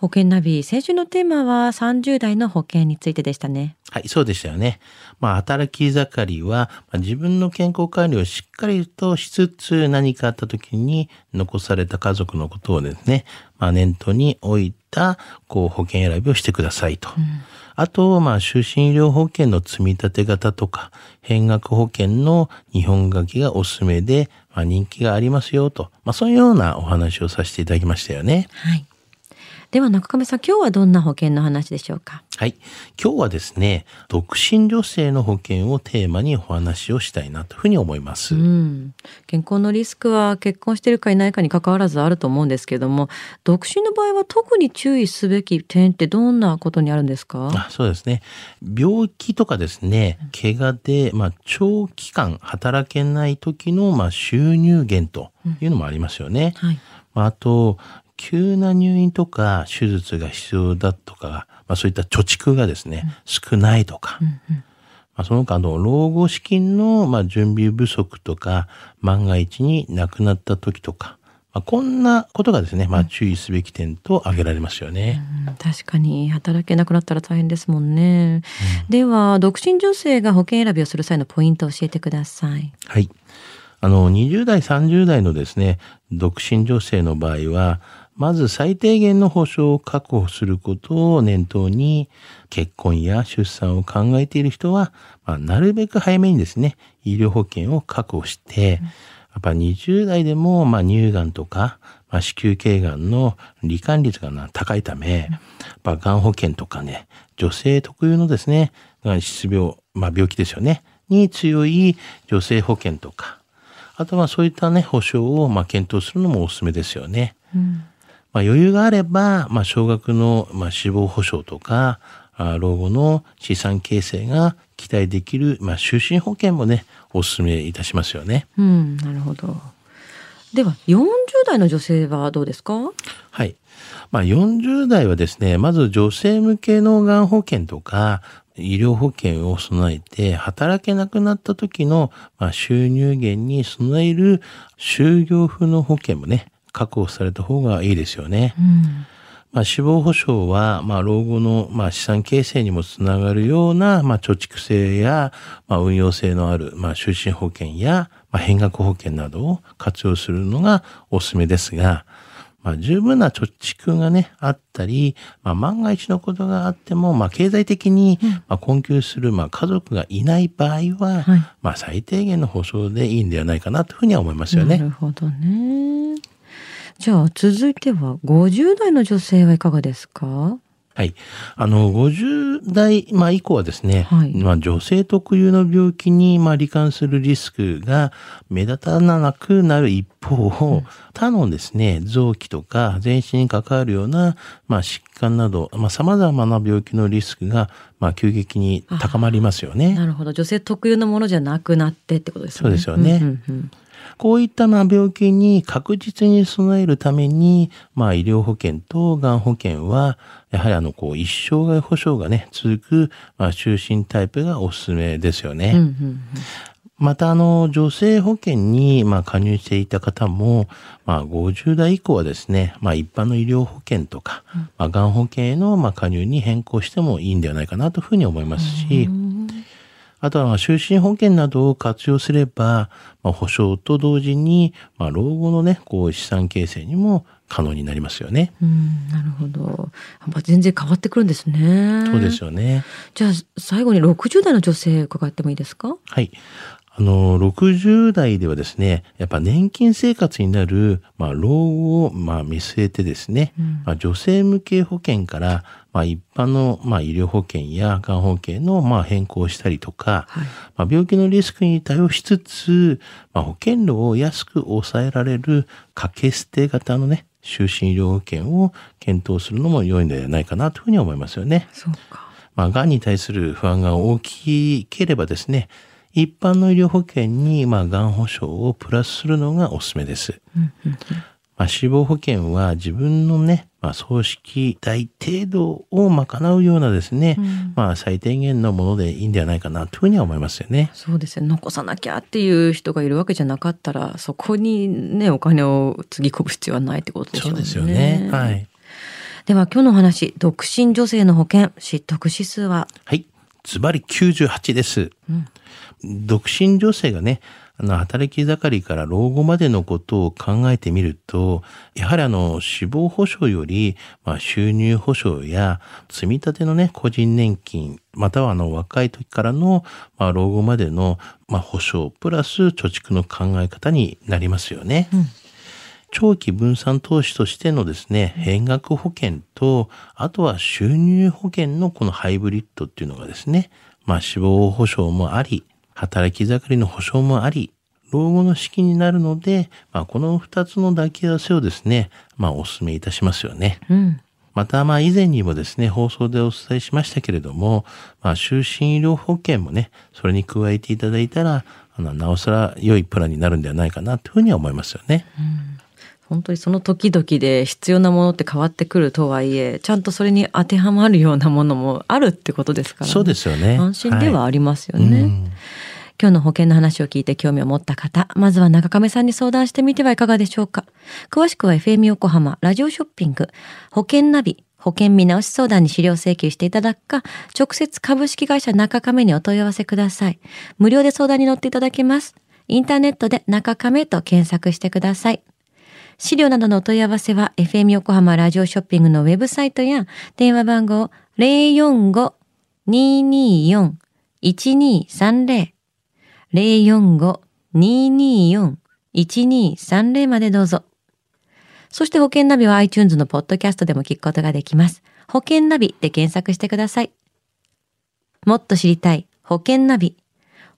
保険ナビ、先週のテーマは30代の保険についてでしたね。はい、そうでしたよね。まあ、働き盛りは、まあ、自分の健康管理をしっかりとしつつ、何かあった時に残された家族のことをですね、まあ、念頭に置いた、こう、保険選びをしてくださいと。あと、まあ、就寝医療保険の積み立て型とか、変額保険の日本書きがおすすめで、まあ、人気がありますよと。まあ、そういうようなお話をさせていただきましたよね。はい。では中亀さん、今日はどんな保険の話でしょうか？はい。今日はですね、独身女性の保険をテーマにお話をしたいなというふうに思います。うん、健康のリスクは結婚しているかいないかに関わらずあると思うんですけども独身の場合は特に注意すべき点ってどんなことにあるんですか？あそうですね。病気とかですね、怪我で、まあ、長期間働けない時の、まあ、収入源というのもありますよね。はい、まあ、あと、急な入院とか手術が必要だとか、まあ、そういった貯蓄がですね、少ないとか、まあ、その他の老後資金のまあ準備不足とか、万が一に亡くなった時とか、まあ、こんなことがですね、まあ、注意すべき点と挙げられますよね。うん確かに働けなくなったら大変ですもんね、では独身女性が保険選びをする際のポイントを教えてください。はい。あの、20代、30代のですね、独身女性の場合は、まず最低限の保障を確保することを念頭に、結婚や出産を考えている人は、まあ、なるべく早めにですね、医療保険を確保して、やっぱ20代でも、まあ、乳がんとか、まあ、子宮頸がんの罹患率が高いため、やっぱがん保険とかね、女性特有のですね、がん失病、まあ、病気ですよね、に強い女性保険とか、あとはそういったね、保証をまあ検討するのもおすすめですよね。うんまあ、余裕があれば、まあ、少額のまあ死亡保障とか、あ老後の資産形成が期待できる、まあ、就寝保険もね、お勧めいたしますよね。うん、なるほどでは40代の女性はどうですか？はい。まあ、40代はですね、まず女性向けのがん保険とか、医療保険を備えて、働けなくなった時の、まあ、収入源に備える就業不能保険もね、確保された方がいいですよね。うんまあ、死亡保障は、まあ、老後の、まあ、資産形成にもつながるような、まあ、貯蓄性や、まあ、運用性のある、まあ、就寝保険や、まあ、変額保険などを活用するのがおすすめですが、まあ、十分な貯蓄がね、あったり、まあ、万が一のことがあっても、まあ、経済的に、まあ、困窮する、まあ、家族がいない場合は、はいまあ、最低限の保障でいいんではないかなというふうには思いますよね。なるほどねじゃあ続いては50代の女性はいかがですか？はい。あの、50代、まあ、以降はですね、はい。まあ、女性特有の病気に、まあ、罹患するリスクが目立たなくなる一方、他のですね、臓器とか全身に関わるような、まあ、疾患など、まあ、様々な病気のリスクが、まあ、急激に高まりますよね。なるほど。女性特有のものじゃなくなってってことですね。そうですよね。んうんうんこういったまあ病気に確実に備えるために、まあ医療保険とがん保険は、やはりあの、こう、一生涯保障がね、続く、まあ、就寝タイプがおすすめですよね。うんうんうん。また、あの、女性保険に、まあ、加入していた方も、まあ、50代以降はですね、まあ、一般の医療保険とか、まあ、がん保険への、まあ、加入に変更してもいいんではないかなというふうに思いますし、あとは、まあ就寝保険などを活用すれば、まあ、保証と同時に、まあ、老後のね、こう、資産形成にも可能になりますよね。うんなるほどやっぱ全然変わってくるんですねそうですよね。じゃあ最後に60代の女性伺ってもいいですか？はい。あの、60代ではですね、やっぱ年金生活になる、まあ、老後を、まあ、見据えてですね、うん。まあ、女性向け保険から、まあ、一般の、まあ、医療保険やがん保険の、まあ、変更をしたりとか、はい。まあ、病気のリスクに対応しつつ、まあ、保険料を安く抑えられる掛け捨て型のね、就寝医療保険を検討するのも良いのではないかなというふうに思いますよね。そうか。まあ、癌に対する不安が大きければですね、一般の医療保険に、まあ、がん保障をプラスするのがおすすめです。まあ、死亡保険は自分のね、まあ、葬式代程度を賄うようなですね、まあ、最低限のものでいいんではないかなというふうには思いますよね。そうですね残さなきゃっていう人がいるわけじゃなかったらそこにねお金をつぎ込む必要はないってことでしょね。そううですよね。はい。では今日のお話独身女性の保険失得指数は？はい。ズバリ98です。独身女性がね、あの、働き盛りから老後までのことを考えてみると、やはりあの、死亡保障より、まあ、収入保障や、積み立てのね、個人年金、またはあの、若い時からの、まあ、老後までの、まあ、保障、プラス貯蓄の考え方になりますよね。長期分散投資としてのですね、変額保険と、あとは収入保険のこのハイブリッドっていうのがですね、まあ死亡保障もあり、働き盛りの保障もあり、老後の資金になるので、まあこの二つの抱き合わせをですね、まあお勧めいたしますよね。うんまた、まあ以前にもですね、放送でお伝えしましたけれども、まあ終身医療保険もね、それに加えていただいたら、あの、なおさら良いプランになるんではないかなというふうには思いますよね。本当にその時々で必要なものって変わってくるとはいえちゃんとそれに当てはまるようなものもあるってことですから、ね、そうですよね。安心ではありますよいね。うん今日の保険の話を聞いて興味を持った方、まずは中亀さんに相談してみてはいかがでしょうか。詳しくは FM 横浜ラジオショッピング保険ナビ保険見直し相談に資料請求していただくか、直接株式会社中亀にお問い合わせください。無料で相談に乗っていただけます。インターネットで中亀と検索してください。資料などのお問い合わせは FM 横浜ラジオショッピングのウェブサイトや電話番号045-224-1230 045-224-1230までどうぞ。そして保険ナビは iTunes のポッドキャストでも聞くことができます。保険ナビで検索してください。もっと知りたい保険ナビ。